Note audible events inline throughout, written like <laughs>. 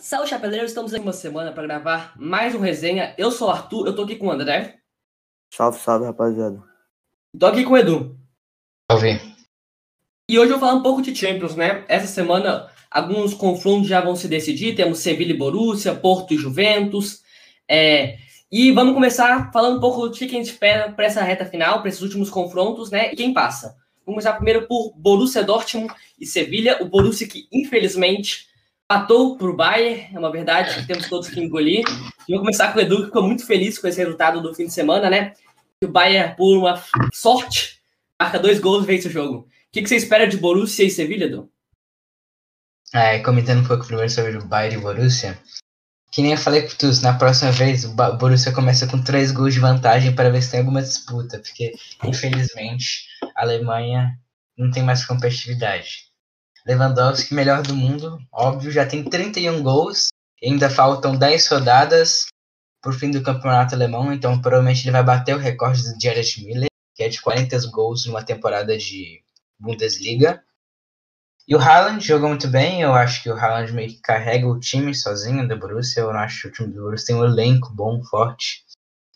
Salve, chapeleiros! Estamos aqui uma semana para gravar mais um resenha. Eu sou o Arthur, eu tô aqui com o André. Salve, salve, rapaziada. Tô aqui com o Edu. Salve. E hoje eu vou falar um pouco de Champions, né? Essa semana alguns confrontos já vão se decidir. Temos Sevilla e Borussia, Porto e Juventus. É... E vamos começar falando um pouco do que a gente espera para essa reta final, para esses últimos confrontos, né? E quem passa. Vamos começar primeiro por Borussia Dortmund e Sevilha. O Borussia que, infelizmente, Patou para o Bayern, é uma verdade que temos todos que engolir. E vou começar com o Edu, que ficou muito feliz com esse resultado do fim de semana, né? O Bayern, por uma sorte, marca dois gols e vence o jogo. O que, que você espera de Borussia e Sevilha, Edu? É, comentando um pouco primeiro sobre o Bayern e Borussia. Que nem eu falei com tu, na próxima vez o Borussia começa com três gols de vantagem para ver se tem alguma disputa, porque infelizmente a Alemanha não tem mais competitividade. Lewandowski, melhor do mundo, óbvio, já tem 31 gols, ainda faltam 10 rodadas por fim do campeonato alemão, então provavelmente ele vai bater o recorde do Jared Miller, que é de 40 gols numa temporada de Bundesliga. E o Haaland jogou muito bem, eu acho que o Haaland meio que carrega o time sozinho do Borussia, eu acho que o time do Borussia tem um elenco bom, forte.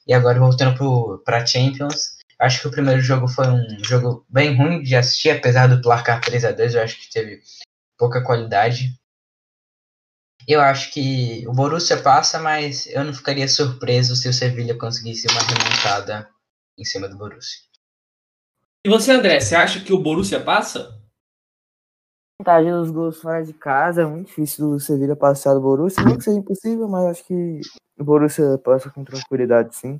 E agora voltando para Champions, Acho que o primeiro jogo foi um jogo bem ruim de assistir, apesar do placar 3 a 2 eu acho que teve pouca qualidade. Eu acho que o Borussia passa, mas eu não ficaria surpreso se o Sevilla conseguisse uma remontada em cima do Borussia. E você, André, você acha que o Borussia passa? Vantagem dos gols fora de casa, é muito difícil do Sevilla passar do Borussia. Não que seja impossível, mas acho que o Borussia passa com tranquilidade, sim.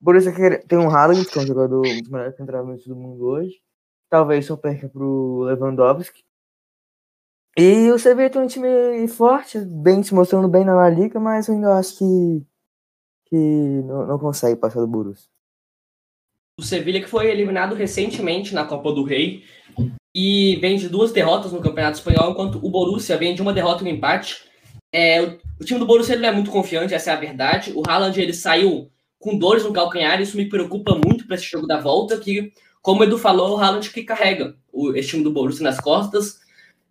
Borussia tem um Haaland, que é um jogador dos melhores centroavantes do mundo hoje. Talvez só perca pro Lewandowski. E o Sevilla tem um time forte, bem se mostrando bem na Liga, mas eu ainda acho que, que não, não consegue passar do Borussia. O Sevilla que foi eliminado recentemente na Copa do Rei e vem de duas derrotas no Campeonato Espanhol, enquanto o Borussia vem de uma derrota e um empate. É, o, o, time do Borussia não é muito confiante, essa é a verdade. O Haaland ele saiu com dores no calcanhar, isso me preocupa muito para esse jogo da volta, que, como o Edu falou, o Haaland que carrega o, esse time do Borussia nas costas.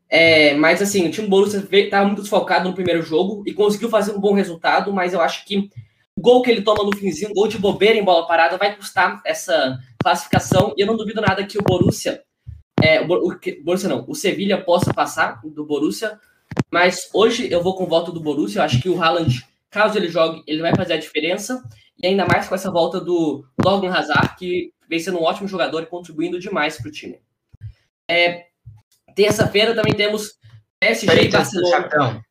É, mas assim, o time do Borussia estava muito desfocado no primeiro jogo e conseguiu fazer um bom resultado, mas eu acho que o gol que ele toma no finzinho, gol de bobeira em bola parada, vai custar essa classificação. E eu não duvido nada que o Borussia, é, o, o Borussia não, o Sevilha possa passar do Borussia, mas hoje eu vou com o voto do Borussia. Eu acho que o Haaland, caso ele jogue, ele vai fazer a diferença. E ainda mais com essa volta do Logan Hazard, que vem sendo um ótimo jogador e contribuindo demais para o time. É, Terça-feira também temos PSG e Barcelona. Chapéu.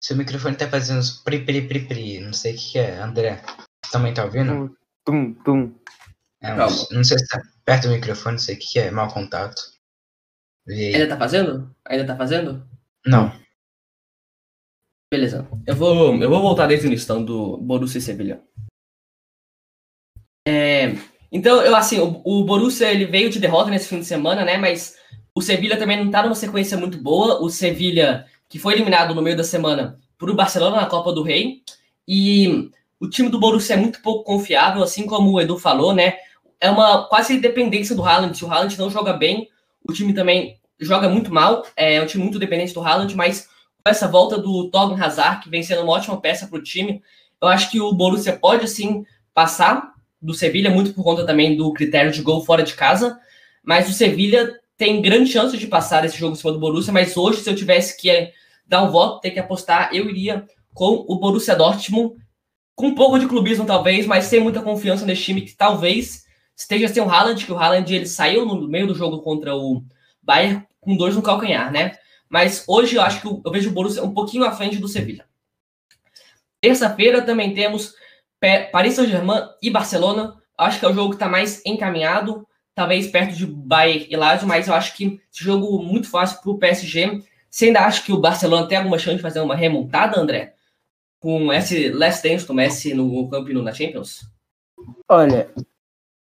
Seu microfone tá fazendo uns pri, pri, pri, pri. Não sei o que, é, André. Também tá ouvindo? Tum, tum. É, não sei se tá perto do microfone, não sei o que, é. Mau contato. Ainda tá fazendo? Ainda tá fazendo? Não. Beleza. Eu vou, eu vou voltar desde o início então, do Borussia e Sevilha. É, então, eu assim, o, o, Borussia ele veio de derrota nesse fim de semana, né? Mas o Sevilha também não tá numa sequência muito boa. O Sevilha, que foi eliminado no meio da semana por o Barcelona na Copa do Rei. E o time do Borussia é muito pouco confiável, assim como o Edu falou, né? É uma quase dependência do Haaland. Se o Haaland não joga bem, o time também joga muito mal. É um time muito dependente do Haaland, mas com essa volta do Torgan Hazard, que vem sendo uma ótima peça para o time, eu acho que o Borussia pode sim passar do Sevilha, muito por conta também do critério de gol fora de casa. Mas o Sevilha tem grande chance de passar esse jogo em cima do Borussia. Mas hoje, se eu tivesse que eh, dar um voto, ter que apostar, eu iria com o Borussia Dortmund, com um pouco de clubismo talvez, mas sem muita confiança nesse time que talvez esteja sem o Haaland, que o Haaland ele saiu no meio do jogo contra o Bayern com dores no calcanhar, né? Mas hoje eu acho que eu vejo o Borussia um pouquinho à frente do Sevilha. Terça-feira também temos Paris Saint-Germain e Barcelona, acho que é o jogo que está mais encaminhado, talvez perto de Bayern e Lazio, mas eu acho que esse jogo muito fácil para o PSG. Você ainda acha que o Barcelona tem alguma chance de fazer uma remontada, André? Com esse last dance do Messi no Camp Nou na Champions? Olha,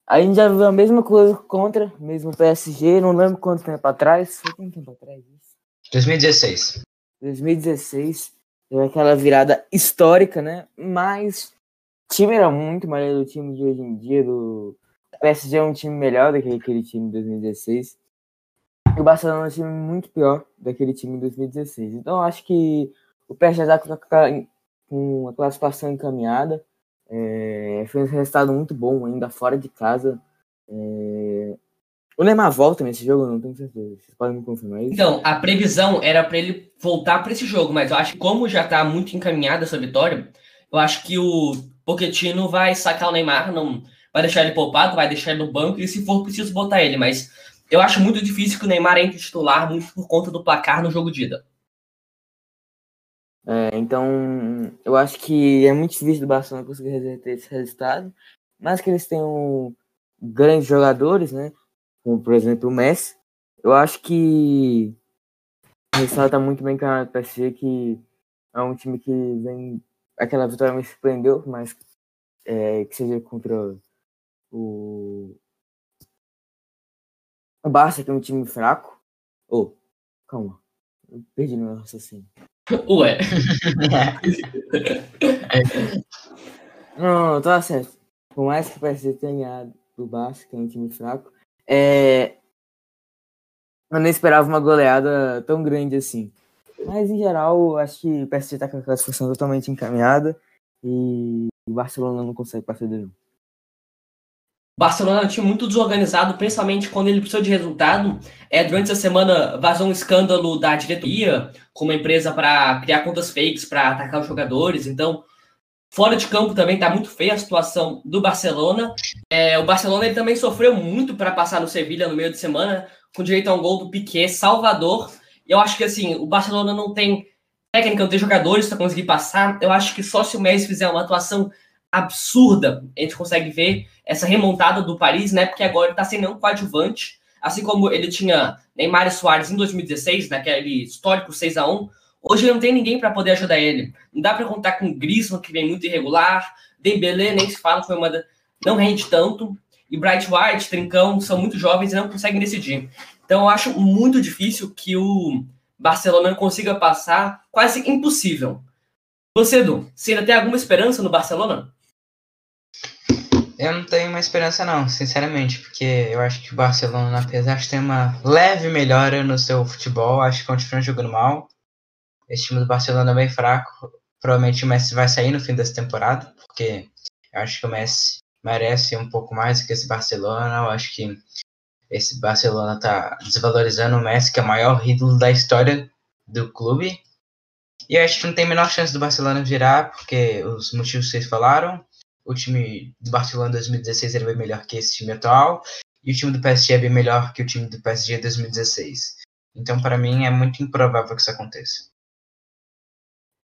a gente já viu a mesma coisa contra, mesmo o PSG, não lembro quanto tempo atrás. Foi quanto tempo atrás isso? 2016. 2016. Deu aquela virada histórica, né? Mas time era muito melhor do time de hoje em dia. Do... O PSG é um time melhor do que aquele time de 2016. E o Barcelona é um time muito pior daquele time de 2016. Então acho que O PSG já tá com a classificação encaminhada. É, fez um resultado muito bom ainda fora de casa. É, o Neymar volta nesse jogo, não tenho certeza. Vocês podem me confirmar isso? Então, a previsão era para ele voltar para esse jogo, mas eu acho que como já está muito encaminhada essa vitória, eu acho que o Pochettino vai sacar o Neymar, não vai deixar ele poupado, vai deixar ele no banco e se for preciso botar ele, mas eu acho muito difícil que o Neymar entre titular muito por conta do placar no jogo de ida. É, então, eu acho que é muito difícil do Barcelona conseguir reverter esse resultado, mas que eles tenham grandes jogadores, né? como por exemplo o Messi, eu acho que o resultado está muito bem encarado para PSG, que é um time que vem. Aquela vitória me surpreendeu, mas é, que seja contra o, o Barça, que é um time fraco. Oh, calma. Eu perdi meu raciocínio. Ué. <laughs> não, não, tá certo. Por mais que o PSG tenha ganhado do Barça, que é um time fraco, é... Eu não esperava uma goleada tão grande assim. Mas, em geral, acho que o PSG está com a classificação totalmente encaminhada e o Barcelona não consegue passar de O Barcelona é um time muito desorganizado, principalmente quando ele precisa de resultado. É, durante essa semana vazou um escândalo da diretoria com uma empresa para criar contas fakes para atacar os jogadores. Então, Fora de campo também está muito feia a situação do Barcelona. É, o Barcelona ele também sofreu muito para passar no Sevilha no meio de semana, com direito a um gol do Piquet, Salvador. E eu acho que assim, o Barcelona não tem técnica, não tem jogadores para conseguir passar. Eu acho que só se o Messi fizer uma atuação absurda, a gente consegue ver essa remontada do Paris, né? Porque agora ele está sem nenhum coadjuvante. Assim como ele tinha Neymar e Soares em 2016, naquele histórico 6 a 1 Hoje não tem ninguém para poder ajudar ele. Não dá para contar com o Griezmann, que vem muito irregular. Dembélé nem se fala, foi uma da... não rende tanto. E Bright White, Trincão, são muito jovens e não conseguem decidir. Então eu acho muito difícil que o Barcelona consiga passar, quase impossível. Você, Edu, você ainda tem alguma esperança no Barcelona? Eu não tenho uma esperança não, sinceramente, porque eu acho que o Barcelona, apesar de ter uma leve melhora no seu futebol, acho que continua jogando mal. Esse time do Barcelona é bem fraco. Provavelmente o Messi vai sair no fim dessa temporada, porque eu acho que o Messi merece um pouco mais do que esse Barcelona. Eu acho que esse Barcelona tá desvalorizando o Messi, que é o maior ídolo da história do clube. E eu acho que não tem a menor chance do Barcelona virar, porque os motivos que vocês falaram. O time do Barcelona 2016 era bem melhor que esse time atual. E o time do PSG é bem melhor que o time do PSG 2016. Então, para mim, é muito improvável que isso aconteça.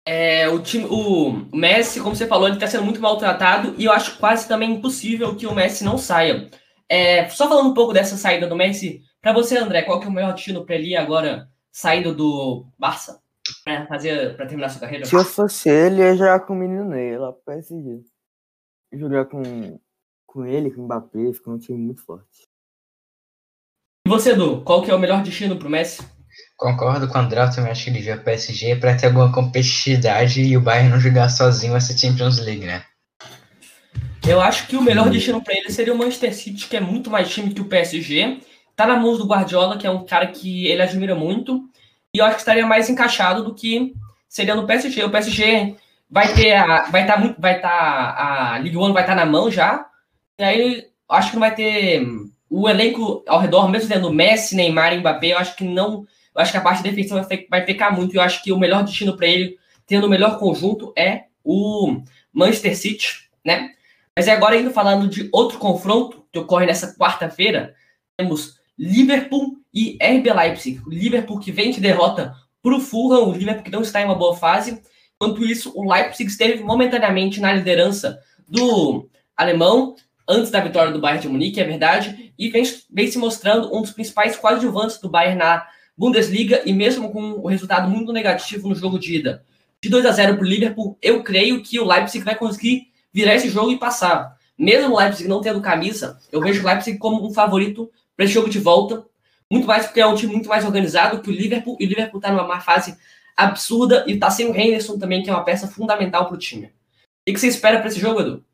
É, o, time, o Messi, como você falou, ele está sendo muito maltratado e eu acho quase também impossível que o Messi não saia. É, só falando um pouco dessa saída do Messi, para você, André, qual que é o melhor destino para ele agora, saindo do Barça, para fazer para terminar sua carreira? Se eu fosse ele, eu ia jogar com o menino Ney lá pro PSG. Jogar com, com ele, com o Mbappé, fica um time muito forte. E você, Edu, qual que é o melhor destino para o Messi? Concordo com o André, eu também acho que ele veio PSG para ter alguma competitividade e o Bayern não jogar sozinho essa Champions League, né? Eu acho que o melhor destino para ele seria o Manchester City, que é muito mais time que o PSG. Tá na mão do Guardiola, que é um cara que ele admira muito. E eu acho que estaria mais encaixado do que seria no PSG. O PSG vai ter a, vai estar tá muito, vai estar tá, a Ligue 1 vai estar tá na mão já. E aí acho que não vai ter o elenco ao redor, mesmo tendo Messi, Neymar e Mbappé, eu acho que não eu acho que a parte defensiva vai pecar muito. E eu acho que o melhor destino para ele, tendo o melhor conjunto, é o Manchester City, né? Mas é agora indo falando de outro confronto que ocorre nessa quarta-feira, temos Liverpool e RB Leipzig. O Liverpool que vem de derrota para o Fulham, o Liverpool que não está em uma boa fase. Enquanto isso, o Leipzig esteve momentaneamente na liderança do alemão, antes da vitória do Bayern de Munique, é verdade, e vem, vem se mostrando um dos principais coadjuvantes do Bayern na Bundesliga e mesmo com o resultado muito negativo no jogo de ida de 2 a 0 para o Liverpool, eu creio que o Leipzig vai conseguir virar esse jogo e passar. Mesmo o Leipzig não tendo camisa, eu vejo o Leipzig como um favorito para esse jogo de volta, muito mais porque é um time muito mais organizado que o Liverpool, e o Liverpool está numa má fase absurda e está sem o Henderson também, que é uma peça fundamental para o time. O que você espera para esse jogo, Edu?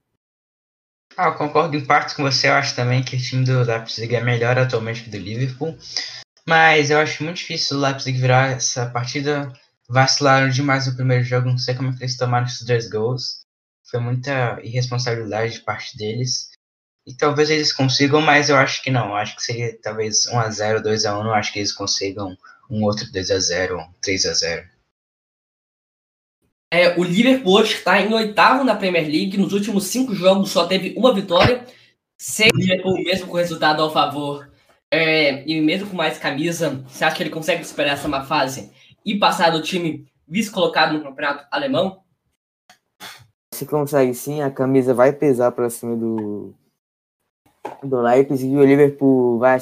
Ah, eu concordo em parte com você. Eu acho também que o time do Leipzig é melhor atualmente que do Liverpool. Mas eu acho muito difícil o Leipzig virar essa partida. vacilaram demais no primeiro jogo. Não sei como é que eles tomaram esses dois gols. Foi muita irresponsabilidade de parte deles. E talvez eles consigam, mas eu acho que não. Acho que seria talvez 1x0, 2x1. Não acho que eles consigam um outro 2x0, um 3x0. É, o Liverpool hoje está em oitavo na Premier League. Nos últimos cinco jogos só teve uma vitória. Sem o mesmo com resultado ao favor, é, e mesmo com mais camisa, você acha que ele consegue superar essa má fase e passar do time vice-colocado no campeonato alemão? Se consegue sim, a camisa vai pesar para cima do, do Leipzig e o Liverpool vai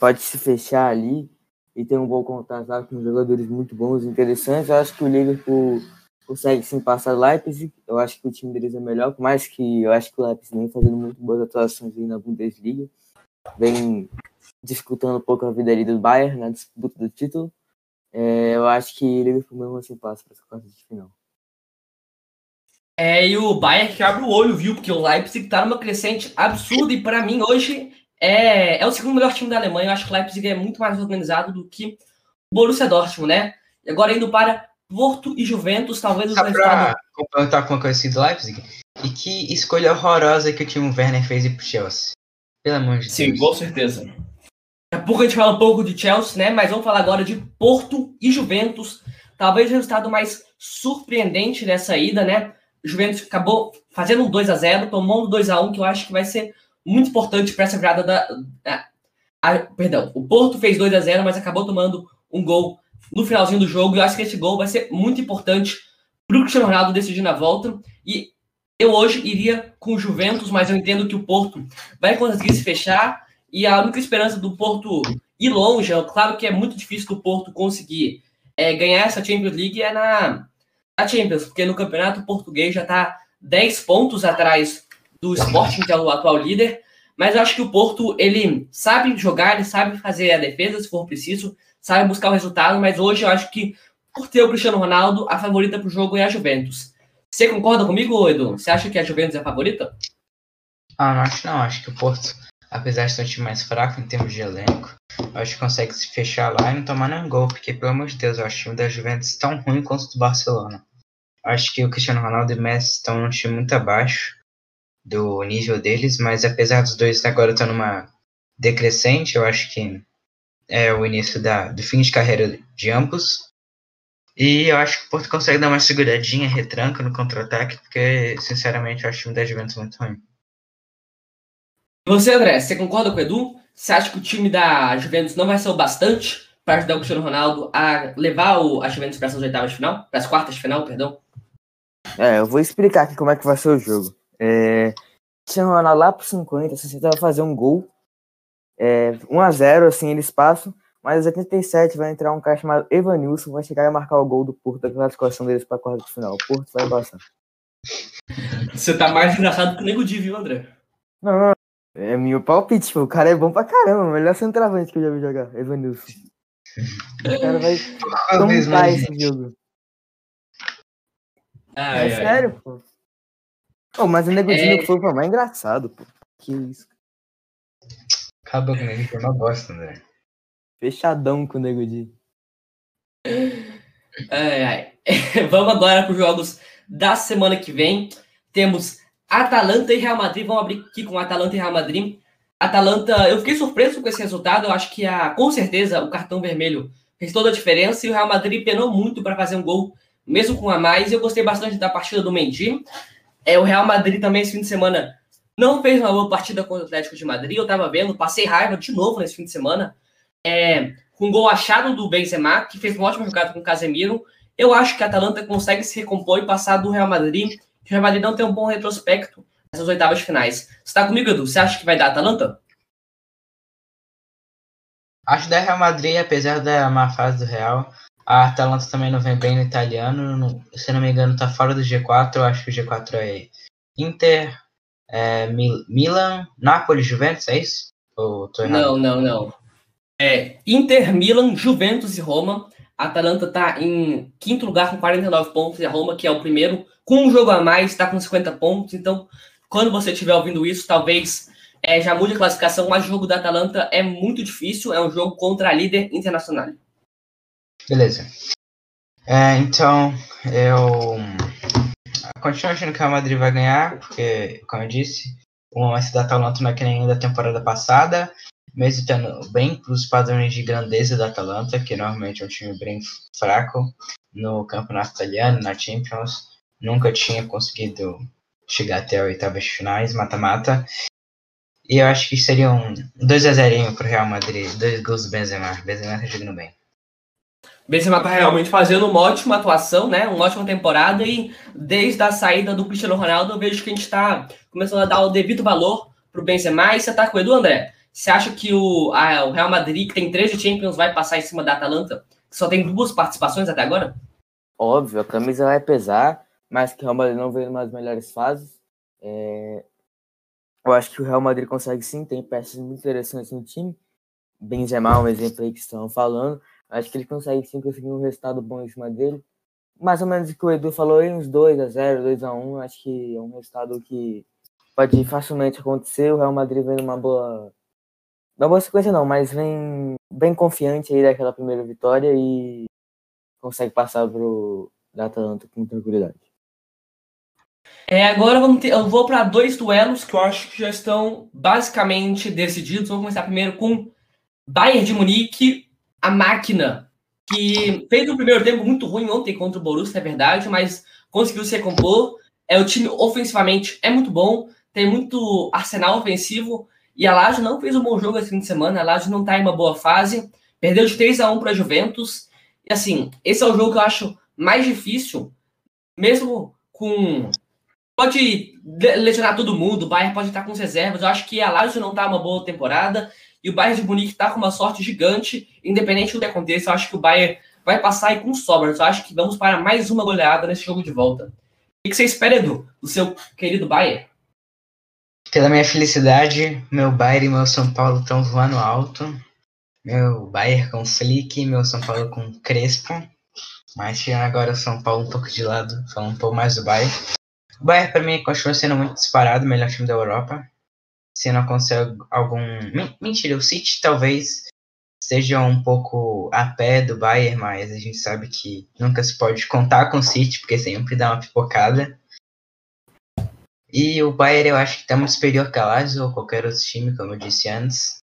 pode se fechar ali e ter um bom contato com jogadores muito bons e interessantes. Eu acho que o Liverpool consegue sim passar o Leipzig. Eu acho que o time deles é melhor, por mais que eu acho que o Leipzig vem fazendo muito boas atuações na Bundesliga. Vem disputando um pouco a vida ali do Bayern na disputa do título. É, eu acho que o Liverpool mesmo assim passa para essa quarta de final. É, e o Bayern que abre o olho, viu? Porque o Leipzig tá numa crescente absurda e para mim hoje é, é o segundo melhor time da Alemanha. Eu acho que o Leipzig é muito mais organizado do que o Borussia Dortmund, né? E agora indo para Porto e Juventus, talvez Só pra complementar com uma coisa assim do Leipzig, e que escolha horrorosa que o time Werner fez ir pro Chelsea. Pelo amor de Sim, Deus. Sim, com certeza. Daqui a pouco a gente fala um pouco de Chelsea, né? Mas vamos falar agora de Porto e Juventus. Talvez o resultado mais surpreendente dessa ida, né? Juventus acabou fazendo um 2 a 0 tomando um 2 a 1 que eu acho que vai ser muito importante para essa virada da. A, perdão, o Porto fez 2 a 0 mas acabou tomando um gol no finalzinho do jogo. E eu acho que esse gol vai ser muito importante para o Cristiano Ronaldo decidir na volta. E eu hoje iria com o Juventus, mas eu entendo que o Porto vai conseguir se fechar. E a única esperança do Porto ir longe, é claro que é muito difícil do Porto conseguir é, ganhar essa Champions League é na, na Champions, porque no campeonato português já está 10 pontos atrás do Sporting, que é o atual líder. Mas eu acho que o Porto, ele sabe jogar, ele sabe fazer a defesa se for preciso, sabe buscar o resultado, mas hoje eu acho que, por ter o Cristiano Ronaldo, a favorita para o jogo é a Juventus. Você concorda comigo, Edu? Você acha que a Juventus é a favorita? Ah, não acho não. Acho que o Porto, apesar de ser um time mais fraco em termos de elenco, acho que consegue se fechar lá e não tomar nenhum gol, porque, pelo amor de Deus, eu acho o time da Juventus tão ruim quanto o do Barcelona. Acho que o Cristiano Ronaldo e o Messi estão num time muito abaixo do nível deles, mas apesar dos dois agora estar numa decrescente, eu acho que é o início da, do fim de carreira de ambos. E eu acho que o Porto consegue dar uma seguradinha, retranca no contra-ataque, porque, sinceramente, eu acho o time da Juventus muito ruim. E você, André, você concorda com o Edu? Você acha que o time da Juventus não vai ser o bastante para ajudar o Cristiano Ronaldo a levar o, a Juventus para as oitavas de final? Para as quartas de final, perdão? É, eu vou explicar aqui como é que vai ser o jogo. É, Cristiano Ronaldo lá pro 50, 60 vai fazer um gol é, 1 a 0 assim, eles passam, mas aos 87 vai entrar um cara chamado Evanilson, vai chegar e marcar o gol do Porto da classificação deles para a quarta de final. O Porto vai passar. Você tá mais engraçado que o Nego Di, viu, André? Não, não, é meu palpite, tipo, o cara é bom pra caramba, o melhor centroavante que eu já vi jogar, Evanilson. O cara vai tomar esse jogo. Ah, é, é, sério, pô. Oh, mas o Nego Di é... foi mais engraçado, pô. Que isso. Acaba com ele, foi uma bosta, André. Fechadão com o Nego Di. Ai, ai. <laughs> Vamos agora para os jogos da semana que vem. Temos Atalanta e Real Madrid. Vamos abrir aqui com Atalanta e Real Madrid. Atalanta, eu fiquei surpreso com esse resultado. Eu acho que a, com certeza o cartão vermelho fez toda a diferença e o Real Madrid penou muito para fazer um gol, mesmo com a mais. Eu gostei bastante da partida do Mendy. É, o Real Madrid também esse fim de semana não fez uma boa partida contra o Atlético de Madrid, eu tava vendo, passei raiva de novo nesse fim de semana. É, com gol achado do Benzema, que fez um ótimo jogada com o Casemiro. Eu acho que a Atalanta consegue se recompor e passar do Real Madrid. O Real Madrid não tem um bom retrospecto nessas oitavas finais. Você tá comigo, Edu? Você acha que vai dar a Atalanta? Acho da Real Madrid, apesar da má fase do Real, a Atalanta também não vem bem no italiano. se não me engano, tá fora do G4. Eu acho que o G4 é Inter, é, Milan, Napoli, Juventus, é isso? Ou tô Não, não, não. É Inter, Milan, Juventus e Roma. A Atalanta está em quinto lugar com 49 pontos e a Roma, que é o primeiro, com um jogo a mais, está com 50 pontos. Então, quando você estiver ouvindo isso, talvez é, já mude a classificação, mas o jogo da Atalanta é muito difícil, é um jogo contra a líder internacional. Beleza. É, então, eu continuo achando que o Real Madrid vai ganhar, porque, como eu disse, o lance da Atalanta não é que nem da temporada passada, mesmo tendo bem os padrões de grandeza da Atalanta, que normalmente é um time bem fraco no campeonato italiano, na Champions, nunca tinha conseguido chegar até oitavas finais, mata-mata. E eu acho que seria um 2x0 pro Real Madrid, dois gols do Benzema. Benzema tá jogando bem. Benzema tá realmente fazendo uma ótima atuação, né? Uma ótima temporada e desde a saída do Cristiano Ronaldo eu vejo que a gente está começando a dar o devido valor pro Benzema. E você tá com o Edu, André? Você acha que o, a, o Real Madrid, que tem 13 Champions, vai passar em cima da Atalanta, que só tem duas participações até agora? Óbvio, a camisa vai pesar, mas que o Real Madrid não veio nas melhores fases. É... Eu acho que o Real Madrid consegue sim, tem peças muito interessantes no time. Benzema, um exemplo aí que estão falando. Acho que ele consegue sim conseguir um resultado bom em cima dele. Mais ou menos o que o Edu falou aí, uns 2 a 0 2 a 1 Acho que é um resultado que pode facilmente acontecer. O Real Madrid vem numa boa. Não boa sequência não, mas vem bem confiante aí daquela primeira vitória e consegue passar pro da Atalanta com tranquilidade. É, agora vamos ter, eu vou para dois duelos que eu acho que já estão basicamente decididos. Vamos começar primeiro com Bayern de Munique, a máquina que fez um primeiro tempo muito ruim ontem contra o Borussia, é verdade, mas conseguiu se recompor. É o time ofensivamente é muito bom, tem muito arsenal ofensivo e a Lazio não fez um bom jogo esse fim de semana. A Lazio não está em uma boa fase, perdeu de 3 a 1 para a Juventus. E assim, esse é o jogo que eu acho mais difícil, mesmo com pode lesionar todo mundo, o Bayern pode estar com as reservas. Eu acho que a Lazio não está uma boa temporada e o Bayern de Munique está com uma sorte gigante, independente do que aconteça. Eu acho que o Bayern vai passar aí com sobras. Eu acho que vamos para mais uma goleada nesse jogo de volta. O que você espera, Edu, do seu querido Bayern? Pela minha felicidade, meu Bayern e meu São Paulo estão voando alto. Meu Bayern com Flick, meu São Paulo com Crespo. Mas tirando agora o São Paulo um pouco de lado, falando um pouco mais do Bayern. O Bayern, para mim, continua sendo muito disparado, o melhor time da Europa. Se não consegue algum. Mentira, o City talvez seja um pouco a pé do Bayern, mas a gente sabe que nunca se pode contar com o City, porque sempre dá uma pipocada. E o Bayern eu acho que está muito superior que a Lazio ou qualquer outro time, como eu disse antes.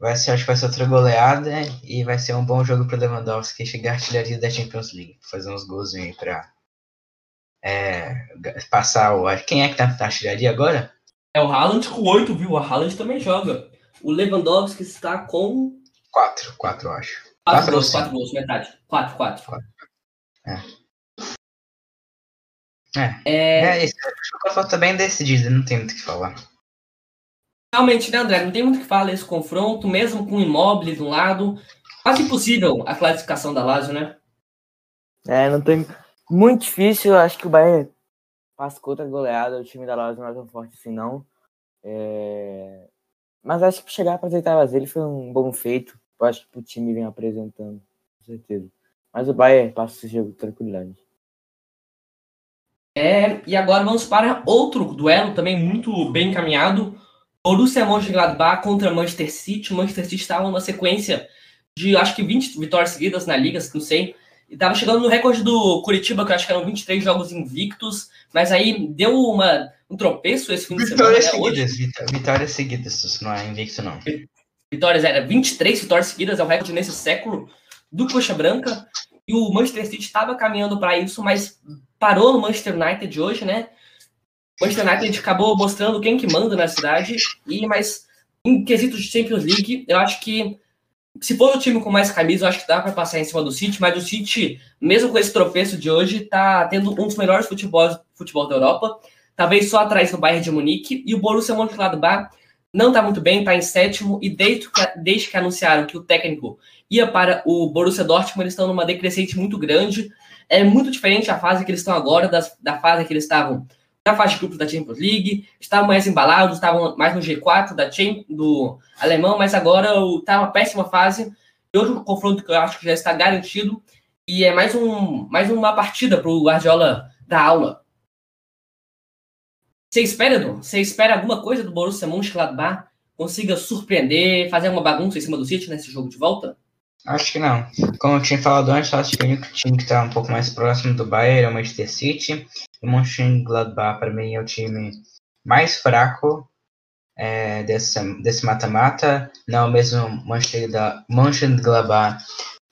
Vai ser, acho que vai ser outra goleada e vai ser um bom jogo para Lewandowski chegar à artilharia da Champions League, fazer uns gols aí para é, passar o. Quem é que tá na artilharia agora? É o Haaland com 8, viu? O Haaland também joga. O Lewandowski está com. 4, 4, eu acho. 4 gols, 4 gols, metade. 4, 4. É. É. É, é. A Copa tá bem decidida, não tem muito o que falar. Realmente, né, André? Não tem muito o que falar esse confronto, mesmo com o Immobile de um lado. Quase impossível a classificação da Lazio, né? É, não tem. Muito difícil, acho que o Bayern passa contra a goleada, o time da Lazio não é tão forte assim não. É... Mas acho que chegar para as oitavas dele foi um bom feito. Eu acho que o time vem apresentando, com certeza. Mas o Bayern passa esse jogo com tranquilidade. É, e agora vamos para outro duelo também muito bem encaminhado. Borussia Mönchengladbach contra Manchester City. O Manchester City estava numa sequência de acho que 20 vitórias seguidas na liga, não sei. E tava chegando no recorde do Curitiba, que eu acho que eram 23 jogos invictos, mas aí deu uma, um tropeço esse fim de semana. Vitórias seguidas, vitórias seguidas, não é invicto não. Vitórias, era 23 vitórias seguidas, é o recorde nesse século do Coxa Branca. E o Manchester City estava caminhando para isso, mas parou no Manchester United hoje, né? O Manchester United acabou mostrando quem que manda na cidade, e mas em quesitos de Champions League, eu acho que se for o time com mais camisa, eu acho que dá para passar em cima do City, mas o City, mesmo com esse tropeço de hoje, tá tendo um dos melhores futebol, futebol da Europa, talvez só atrás do Bayern de Munique, e o Borussia Mönchengladbach não tá muito bem, tá em sétimo, e desde que, desde que anunciaram que o técnico ia para o Borussia Dortmund, eles estão numa decrescente muito grande, é muito diferente a fase que eles estão agora das, da fase que eles estavam na fase de grupos da Champions League, estavam mais embalados, estavam mais no G4 da Champions, do alemão, mas agora está uma péssima fase. E outro confronto que eu acho que já está garantido, e é mais, um, mais uma partida para o Guardiola da aula. Você espera, Edu? Você espera alguma coisa do Borussia Mönchengladbach? Consiga surpreender, fazer uma bagunça em cima do City nesse jogo de volta? Acho que não. Como eu tinha falado antes, acho que o único time que está um pouco mais próximo do Bayern é o Manchester City. O Mönchengladbach, para mim, é o time mais fraco é, desse, desse mata-mata. Não é o mesmo Mönchengladbach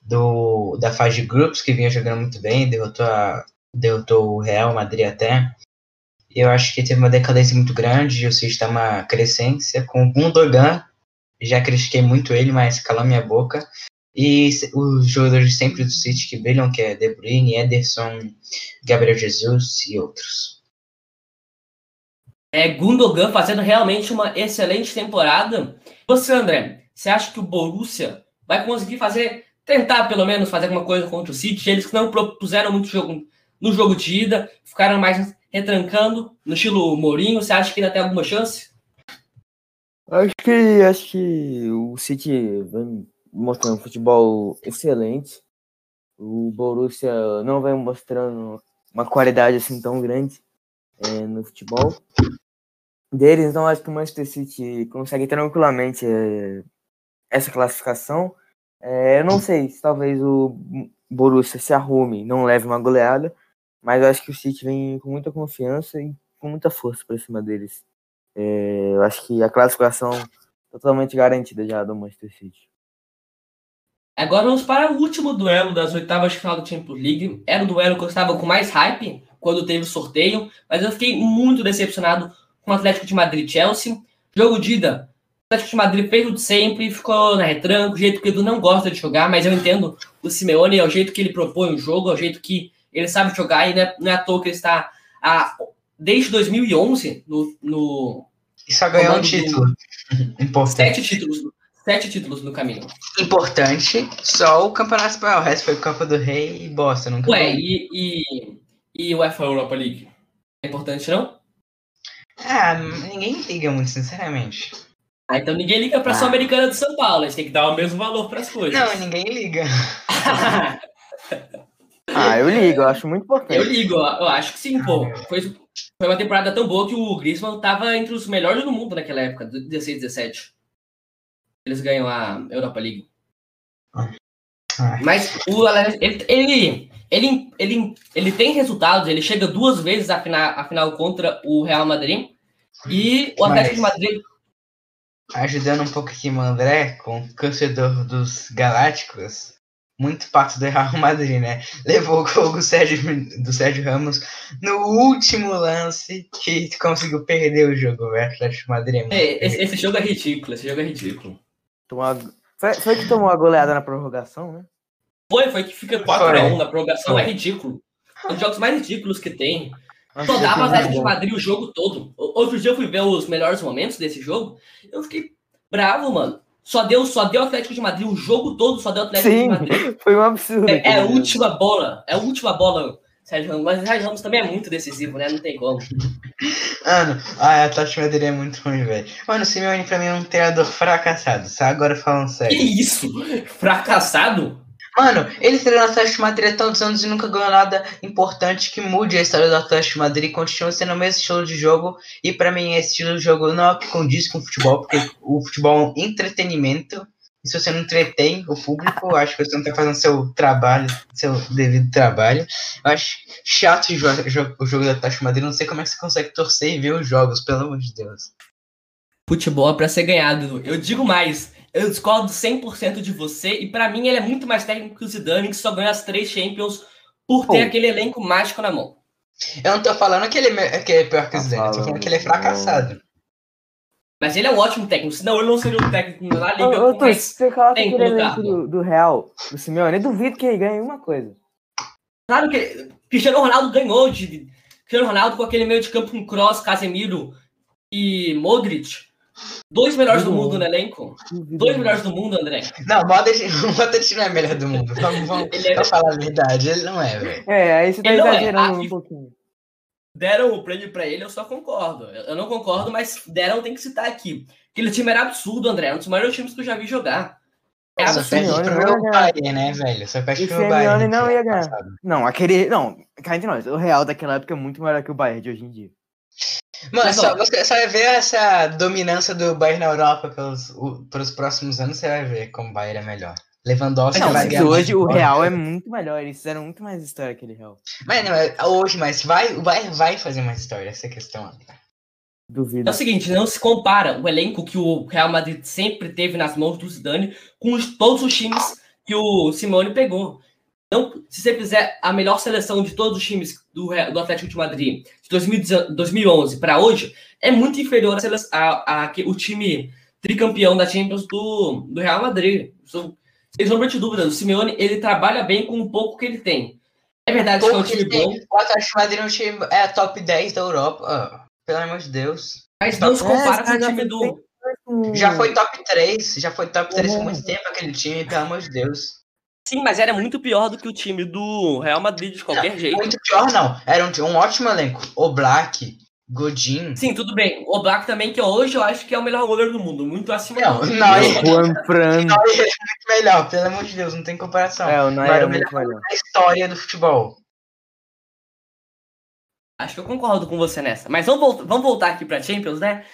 do, da fase de grupos, que vinha jogando muito bem, derrotou, a, derrotou o Real Madrid até. Eu acho que teve uma decadência muito grande, o City está uma crescência. Com o Gundogan, já critiquei muito ele, mas calou minha boca. E os jogadores sempre do City que brilham, que é De Bruyne, Ederson, Gabriel Jesus e outros. É Gundogan fazendo realmente uma excelente temporada. Você, André, você acha que o Borussia vai conseguir fazer, tentar pelo menos fazer alguma coisa contra o City? Eles que não propuseram muito jogo no jogo de ida, ficaram mais retrancando no estilo Mourinho. Você acha que ainda tem alguma chance? Acho que acho que o City vem mostrando um futebol excelente. O Borussia não vem mostrando uma qualidade assim tão grande é, no futebol deles. Então acho que o Manchester City consegue tranquilamente é, essa classificação. É, eu não sei se talvez o Borussia se arrume, não leve uma goleada, mas eu acho que o City vem com muita confiança e com muita força para cima deles. É, eu acho que a classificação totalmente garantida já do Manchester City. Agora vamos para o último duelo das oitavas de final da Champions League. Era o duelo que eu estava com mais hype quando teve o sorteio, mas eu fiquei muito decepcionado com o Atlético de Madrid Chelsea. Jogo de ida. O Atlético de Madrid fez o de sempre, ficou na retranca, o jeito que ele não gosta de jogar, mas eu entendo o Simeone, é o jeito que ele propõe o jogo, é o jeito que ele sabe jogar, e não é, não é à toa que ele está a, desde 2011 no. no e só ganhou um título. Importante. Sete títulos Sete títulos no caminho. Importante, só o Campeonato Espanhol. O resto foi Copa do Rei e bosta. Nunca Ué, e, e, e o UEFA Europa League? É importante, não? Ah, ninguém liga muito, sinceramente. Ah, então ninguém liga pra ah. Sul-Americana do São Paulo. A gente tem que dar o mesmo valor pras coisas. Não, ninguém liga. <laughs> ah, eu ligo, eu acho muito importante. Eu ligo, eu acho que sim, pô. Foi, foi uma temporada tão boa que o Griezmann tava entre os melhores do mundo naquela época, 16, 17 eles ganham a Europa League. Mas o ele, ele, ele, ele, ele tem resultados, ele chega duas vezes à final, à final contra o Real Madrid. E o Atlético de Madrid. Ajudando um pouco aqui o André, com torcedor dos Galácticos, muito parte do Real Madrid, né? Levou o gol do Sérgio, do Sérgio Ramos no último lance que conseguiu perder o jogo. O Atlético Madrid é esse, esse, jogo é ridículo, esse jogo é ridículo. Tomou foi, foi que tomou a goleada na prorrogação, né? Foi, foi que fica 4x1 na prorrogação, foi. é ridículo. É um dos jogos mais ridículos que tem. Só dava o Atlético de Madrid o jogo todo. Outro dia eu fui ver os melhores momentos desse jogo. Eu fiquei bravo, mano. Só deu, só deu Atlético de Madrid o jogo todo, só deu Atlético Sim, de Madrid. <laughs> Foi um absurdo. É, é a última bola. É a última bola Sérgio Ramos, mas o Sérgio Ramos também é muito decisivo, né? Não tem como. Mano, a Atlético Madrid é muito ruim, velho. Mano, o Simeone pra mim é um treinador fracassado, só agora falando sério. Que isso? Fracassado? Mano, ele treinou o Atlético de Madrid há tantos anos e nunca ganhou nada importante que mude a história do Atlético de Madrid. Continua sendo o mesmo estilo de jogo. E para mim, esse estilo de jogo não é o que condiz com o futebol, porque o futebol é um entretenimento e se você não entretém o público, acho que você não está fazendo seu trabalho, seu devido trabalho. Eu acho chato o jogo, o jogo da Taxa Madrid. Não sei como é que você consegue torcer e ver os jogos, pelo amor de Deus. Futebol é pra ser ganhado. Eu digo mais, eu discordo 100% de você. E para mim ele é muito mais técnico que o Zidane, que só ganha as três Champions por ter oh. aquele elenco mágico na mão. Eu não tô falando que ele é, que é pior que o Zidane, eu tô falando que ele é fracassado. Mas ele é um ótimo técnico, senão ele não seria um técnico na liga. Ô, ô, tu, você coloca aquele elenco do, do Real, do Simeone, eu duvido que ele ganhe uma coisa. Claro que Cristiano Ronaldo ganhou de. Cristiano Ronaldo com aquele meio de campo com Cross, Casemiro e Modric. Dois melhores do mundo no elenco. Dois melhores do mundo, André. Não, Modric, <laughs> Modric não é melhor do mundo. Vamos, vamos, é... falar a verdade, ele não é, velho. É, aí você tá ele é. exagerando é. um pouquinho deram o prêmio para ele, eu só concordo. Eu não concordo, mas deram, tem que citar aqui. Aquele time era absurdo, André. É um dos maiores times que eu já vi jogar. É absurdo. Só perde pro Bayern, né, velho? Só perde pro Bayern. não ia ganhar. Não, aquele... Não, cá entre nós. O Real daquela época é muito maior que o Bayern de hoje em dia. Mano, só, você só vai ver essa dominância do Bayern na Europa pelos, o, pelos próximos anos, você vai ver como o Bayern é melhor. Lewandowski Não, vai mas ganhar. hoje o Real é muito melhor. Eles fizeram muito mais história aquele Real. Mas não, é hoje, mas vai, vai, vai fazer mais história, essa é a questão. Duvido. É o seguinte, não se compara o elenco que o Real Madrid sempre teve nas mãos do Zidane com os- todos os times que o Simeone pegou. Então, se você fizer a melhor seleção de todos os times do, do Atlético de Madrid de 2010 2011 para hoje, é muito inferior a, a, que- o time tricampeão da Champions do, do Real Madrid. Isso, sem sombra de dúvida, o Simeone ele trabalha bem com o pouco que ele tem. É verdade que é um Pouco que time tem. bom, O Atlético Madrid é um time, é top 10 da Europa. ah, pelo amor de Deus. mas não se compara É, com o time do. Já foi top 3, já foi top 3 por Uhum. muito tempo aquele time, pelo amor de Deus. Sim, mas era muito pior do que o time do Real Madrid de qualquer jeito. Muito pior não, era um, um ótimo elenco. O Black, Godin. Sim, tudo bem. O Black também, que hoje eu acho que é o melhor goleiro do mundo, muito acima Não, do. não, O Juan Fran. muito melhor, pelo amor de Deus, não tem comparação. É, o Neuer é o melhor muito melhor. da história do futebol. Acho que eu concordo com você nessa. Mas vamos, vamos voltar aqui para Champions, né?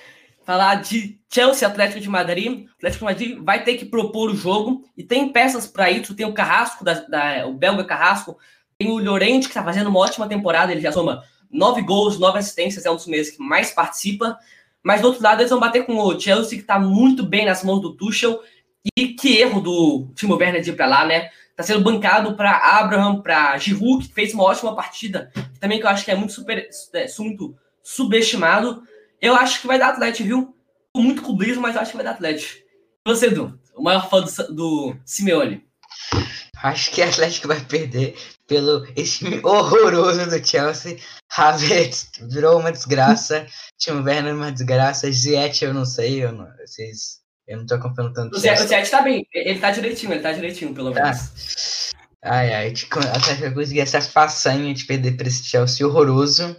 Falar de Chelsea Atlético de Madrid. O Atlético de Madrid vai ter que propor o jogo e tem peças para isso. Tem o Carrasco, da, da- o belga Carrasco, tem o Llorente, que está fazendo uma ótima temporada. Ele já soma nove gols, nove assistências, é um dos meses que mais participa. Mas do outro lado, eles vão bater com o Chelsea, que está muito bem nas mãos do Tuchel. E que erro do Timo Werner de ir para lá, né? Tá sendo bancado para Abraham, para Giroud, que fez uma ótima partida também que eu acho que é muito, super, é, muito subestimado. Eu acho que vai dar Atlético, viu? Muito clubismo, mas eu acho que vai dar Atlético. E você, Edu? O maior fã do, do Simeone. Acho que o Atlético vai perder pelo esse <laughs> horroroso do Chelsea. Havertz virou uma desgraça. <laughs> Timo Werner uma desgraça. Ziyech eu não sei, eu não, vocês, eu não tô acompanhando tanto. O o tá bem. Ele tá direitinho, ele tá direitinho, pelo Tá. menos. Ai, ai, vai conseguir essa façanha de perder pra esse Chelsea horroroso.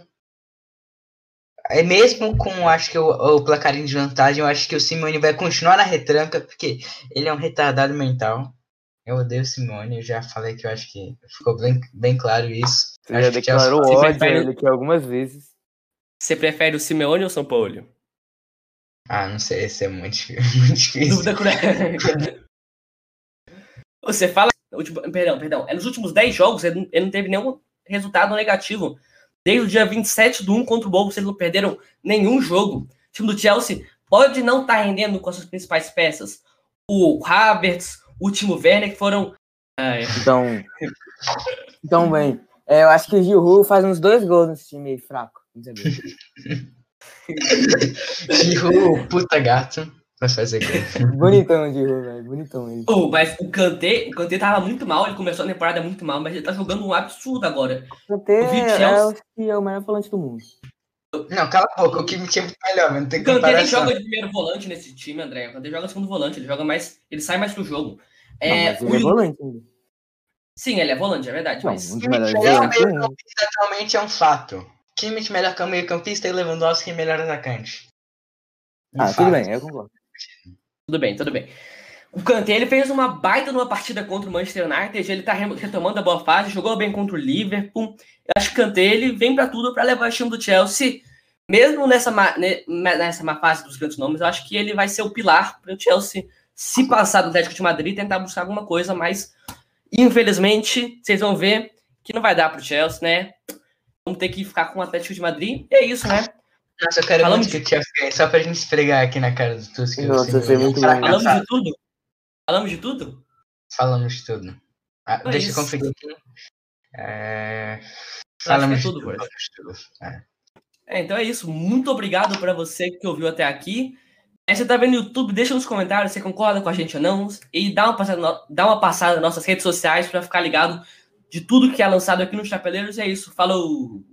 É mesmo com, acho que, o, o placarinho de vantagem, eu acho que o Simone vai continuar na retranca, porque ele é um retardado mental. Eu odeio o Simone, eu já falei que eu acho que ficou bem, bem claro isso. Você Acho já que Chelsea- declarou Você ódio prefere- ele aqui algumas vezes. Você prefere o Simeone ou o São Paulo? Ah, não sei, esse é muito, <laughs> muito difícil. Dúvida cruel. <laughs> Você fala. Perdão, perdão. É nos últimos 10 jogos, ele não- teve nenhum resultado negativo. Desde o dia 27 do 1 contra o Wolves, eles não perderam nenhum jogo. O time do Chelsea pode não estar rendendo com as suas principais peças. O Havertz, o Timo Werner, que foram. é, Então, então bem, é, eu acho que o Giroud faz uns dois gols nesse time aí fraco. <laughs> Giroud, puta gato, vai fazer gol. Bonitão o Giroud, velho. Bonitão ele. Oh, mas o Kanté, o Kanté tava muito mal, ele começou a temporada muito mal, mas ele tá jogando um absurdo agora. Kanté O vi é, que é o melhor volante do mundo. Não, cala a boca, o que me tinha muito melhor, mas não tem O Kanté joga de primeiro volante nesse time, André. O Kanté joga segundo volante, ele joga mais. Ele sai mais pro jogo. Não, É, mas ele é o- volante ainda. Sim, ele é volante, é verdade. Não, mas... um dos Time melhores melhor volantes do meio mundo. campista atualmente é um fato. Kimmich melhor que meio campista e Lewandowski é melhor atacante. Um Ah, fato. tudo bem, eu concordo. Tudo bem, tudo bem. O Kanté, ele fez uma baita numa partida contra o Manchester United, ele tá re- retomando a boa fase, jogou bem contra o Liverpool. Eu acho que o Kanté, ele vem pra tudo pra levar o time do Chelsea, mesmo nessa má, ne- nessa má fase dos grandes nomes, eu acho que ele vai ser o pilar para o Chelsea se passar do Atlético de Madrid e tentar buscar alguma coisa, mas infelizmente, vocês vão ver que não vai dar pro Chelsea, né? Vamos ter que ficar com o Atlético de Madrid. E é isso, né? Nossa, eu quero Falamos muito que o Chelsea ganhe, só pra gente esfregar aqui na cara do Tusk. o Nossa, é é muito bom. Falamos de tudo? Falamos de tudo? Falamos de tudo. Ah, É deixa isso. eu conferir aqui. É... que Falamos é de tudo, falamos de tudo. É. É, então é isso. Muito obrigado para você que ouviu até aqui. É, você tá vendo no YouTube, deixa nos comentários se concorda com a gente ou não. E dá uma passada, dá uma passada nas nossas redes sociais para ficar ligado de tudo que é lançado aqui no Chapeleiros. É isso. Falou!